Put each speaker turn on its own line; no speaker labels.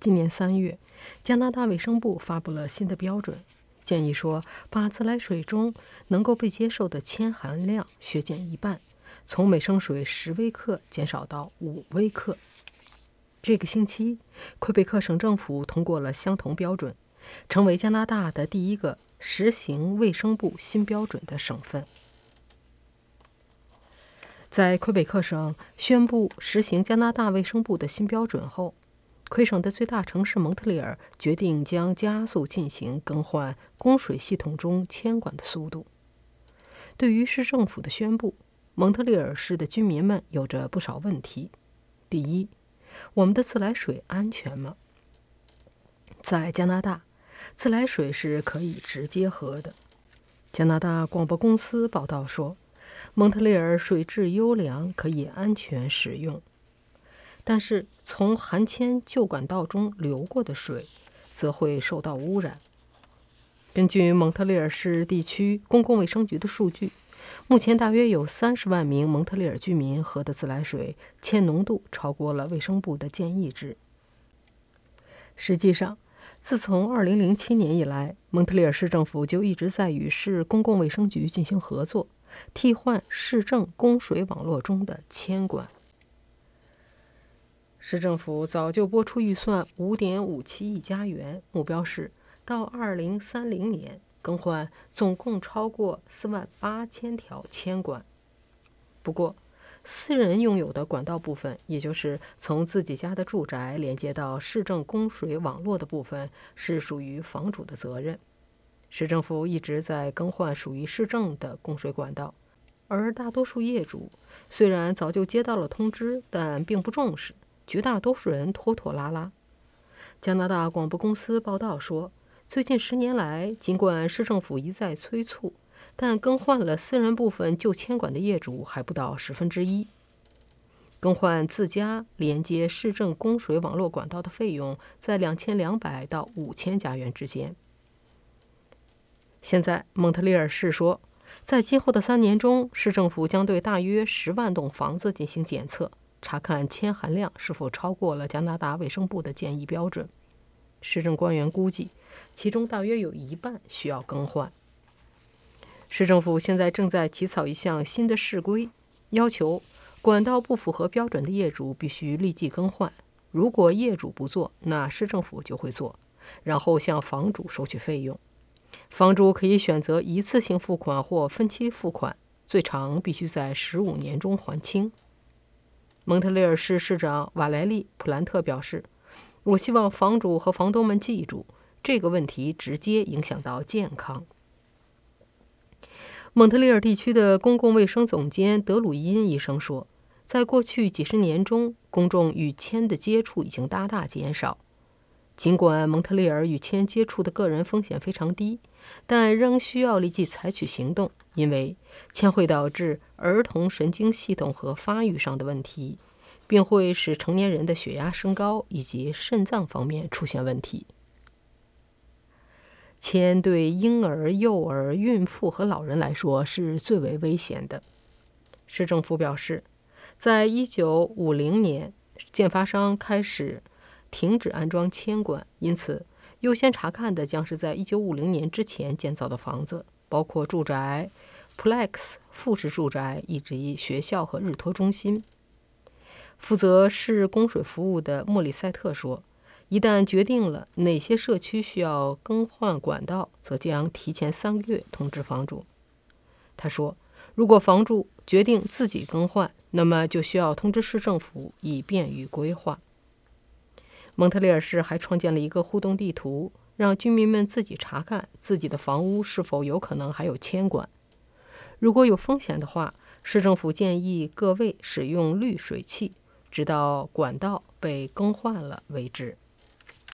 今年三月，加拿大卫生部发布了新的标准，建议说把自来水中能够被接受的铅含量削减一半，从每升水十微克减少到五微克。这个星期，魁北克省政府通过了相同标准，成为加拿大的第一个实行卫生部新标准的省份。在魁北克省宣布实行加拿大卫生部的新标准后，魁省的最大城市蒙特利尔决定将加速进行更换供水系统中铅管的速度。对于市政府的宣布，蒙特利尔市的居民们有着不少问题。第一，我们的自来水安全吗？在加拿大，自来水是可以直接喝的。加拿大广播公司报道说，蒙特利尔水质优良，可以安全使用。但是，从含铅旧管道中流过的水，则会受到污染。根据蒙特利尔市地区公共卫生局的数据，目前大约有三十万名蒙特利尔居民喝的自来水铅浓度超过了卫生部的建议值。实际上，自从2007年以来，蒙特利尔市政府就一直在与市公共卫生局进行合作，替换市政供水网络中的铅管。市政府早就拨出预算五点五七亿加元，目标是到二零三零年更换总共超过四万八千条铅管。不过，私人拥有的管道部分，也就是从自己家的住宅连接到市政供水网络的部分，是属于房主的责任。市政府一直在更换属于市政的供水管道，而大多数业主虽然早就接到了通知，但并不重视。绝大多数人拖拖拉拉。加拿大广播公司报道说，最近十年来，尽管市政府一再催促，但更换了私人部分旧铅管的业主还不到十分之一。更换自家连接市政供水网络管道的费用在两千两百到五千加元之间。现在，蒙特利尔市说，在今后的三年中，市政府将对大约十万栋房子进行检测。查看铅含量是否超过了加拿大卫生部的建议标准。市政官员估计，其中大约有一半需要更换。市政府现在正在起草一项新的市规，要求管道不符合标准的业主必须立即更换。如果业主不做，那市政府就会做，然后向房主收取费用。房主可以选择一次性付款或分期付款，最长必须在十五年中还清。蒙特利尔市市长瓦莱利·普兰特表示：“我希望房主和房东们记住，这个问题直接影响到健康。”蒙特利尔地区的公共卫生总监德鲁因医生说：“在过去几十年中，公众与铅的接触已经大大减少。尽管蒙特利尔与铅接触的个人风险非常低，但仍需要立即采取行动，因为……”铅会导致儿童神经系统和发育上的问题，并会使成年人的血压升高以及肾脏方面出现问题。铅对婴儿、幼儿、孕妇和老人来说是最为危险的。市政府表示，在一九五零年，建发商开始停止安装铅管，因此优先查看的将是在一九五零年之前建造的房子，包括住宅。Plex 复式住宅以及学校和日托中心。负责市供水服务的莫里塞特说：“一旦决定了哪些社区需要更换管道，则将提前三个月通知房主。”他说：“如果房主决定自己更换，那么就需要通知市政府，以便于规划。”蒙特利尔市还创建了一个互动地图，让居民们自己查看自己的房屋是否有可能还有铅管。如果有风险的话，市政府建议各位使用滤水器，直到管道被更换了为止。